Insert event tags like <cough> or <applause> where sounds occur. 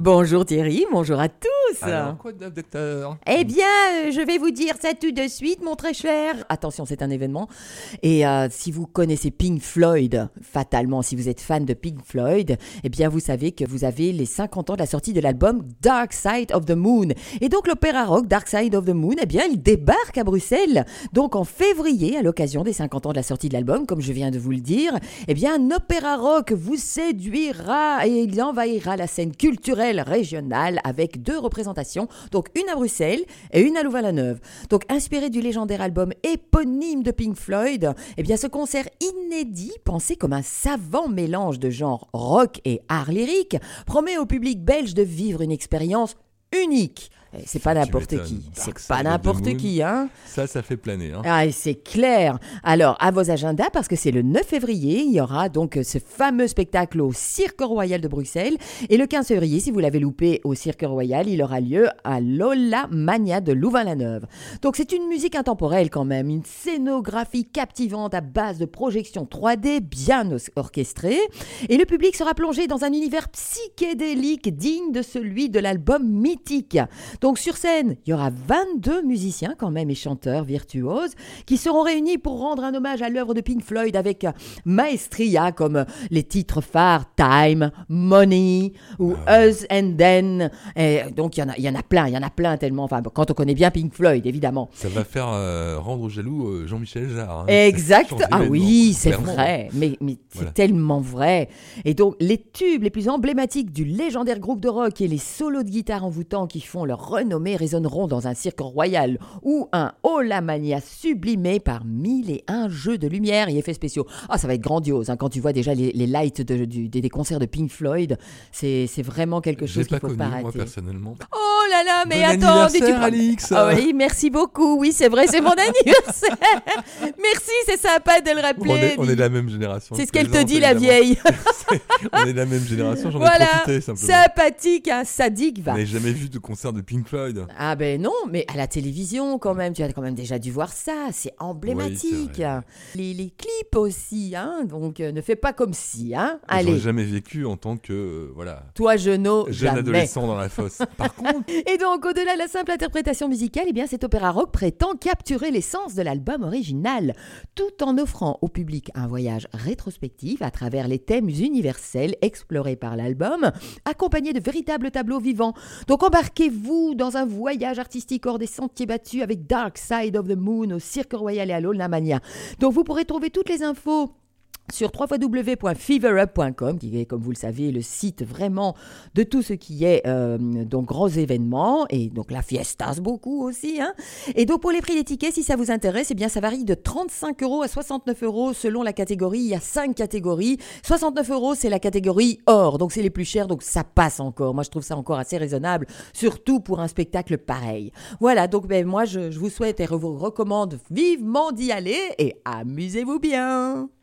Bonjour Thierry, bonjour à tous. Alors, quoi de neuf, docteur Eh bien, euh, je vais vous dire ça tout de suite, mon très cher. Attention, c'est un événement. Et euh, si vous connaissez Pink Floyd, fatalement, si vous êtes fan de Pink Floyd, eh bien, vous savez que vous avez les 50 ans de la sortie de l'album Dark Side of the Moon. Et donc, l'opéra rock Dark Side of the Moon, eh bien, il débarque à Bruxelles. Donc, en février, à l'occasion des 50 ans de la sortie de l'album, comme je viens de vous le dire, eh bien, un opéra rock vous séduira et il envahira la scène culturelle régionale avec deux donc une à Bruxelles et une à Louvain-la-Neuve. Donc inspiré du légendaire album éponyme de Pink Floyd, eh bien ce concert inédit, pensé comme un savant mélange de genres rock et art lyrique, promet au public belge de vivre une expérience unique. Eh, C'est pas Tu n'importe qui, c'est pas n'importe qui, hein. Ça, ça fait planer. Hein. Ah, c'est clair. Alors, à vos agendas, parce que c'est le 9 février, il y aura donc ce fameux spectacle au Cirque Royal de Bruxelles. Et le 15 février, si vous l'avez loupé au Cirque Royal, il aura lieu à Lola Mania de Louvain-la-Neuve. Donc, c'est une musique intemporelle quand même, une scénographie captivante à base de projections 3D bien orchestrées. Et le public sera plongé dans un univers psychédélique digne de celui de l'album mythique. Donc sur scène, il y aura 22 musiciens quand même et chanteurs virtuoses qui seront réunis pour rendre un hommage à l'œuvre de Pink Floyd avec euh, maestria comme euh, les titres phares Time, Money ou Us and Then. Et donc il y en a, il y en a plein, il y en a plein tellement. Enfin quand on connaît bien Pink Floyd évidemment. Ça va faire euh, rendre jaloux Jean-Michel Jarre. hein. Exact. Ah oui, c'est vrai. Mais, mais c'est tellement vrai. Et donc, les tubes les plus emblématiques du légendaire groupe de rock et les solos de guitare envoûtants qui font leur renommée résonneront dans un cirque royal ou un Olamania sublimé par mille et un jeux de lumière et effets spéciaux. Ah, ça va être grandiose. hein, quand tu vois déjà les, les lights de- du- des, concerts de Pink Floyd, c'est vraiment quelque chose qu'il faut connu, pas moi, personnellement. Oh là là, mais Bon attends, mais tu prends- Alix Ah oui, merci beaucoup. Oui, c'est vrai, c'est mon <laughs> anniversaire. merci, c'est sympa de le on, rappeler. est, on est de la même génération. C'est ce qu'elle te dit, la vieille. <laughs> <laughs> <laughs> on est de la même génération, j'en ai voilà, profité simplement. sympathique, un sadique, va. N'ai jamais vu de concert de Pink Floyd? Ah ben non, mais à la télévision quand même, tu as quand même déjà dû voir ça, c'est emblématique. Oui, les, les clips aussi, hein, donc euh, ne fais pas comme si, hein. Ai Allez, jamais vécu en tant que euh, voilà toi genou, jeune jamais. adolescent dans la fosse. <laughs> Par contre, Et donc, au-delà de la simple interprétation musicale, eh bien, cet opéra rock prétend capturer l'essence de l'album original, tout en offrant au public un voyage rétrospectif à travers les thèmes universels explorés par l'album, accompagné de véritables tableaux vivants. Donc, embarquez-vous dans un voyage artistique hors des sentiers battus avec Dark Side of the Moon au Cirque Royal et à l'Olnamania. Donc, vous pourrez trouver toutes les infos sur www.feverup.com, qui est, comme vous le savez, le site vraiment de tout ce qui est euh, donc gros événements et donc la fiestas beaucoup aussi. Hein. Et donc pour les prix des tickets, si ça vous intéresse, eh bien ça varie de 35 euros à 69 euros selon la catégorie. Il y a cinq catégories. 69 euros, c'est la catégorie or, donc c'est les plus chers, donc ça passe encore. Moi, je trouve ça encore assez raisonnable, surtout pour un spectacle pareil. Voilà, donc ben, moi, je, je vous souhaite et je vous recommande vivement d'y aller et amusez-vous bien.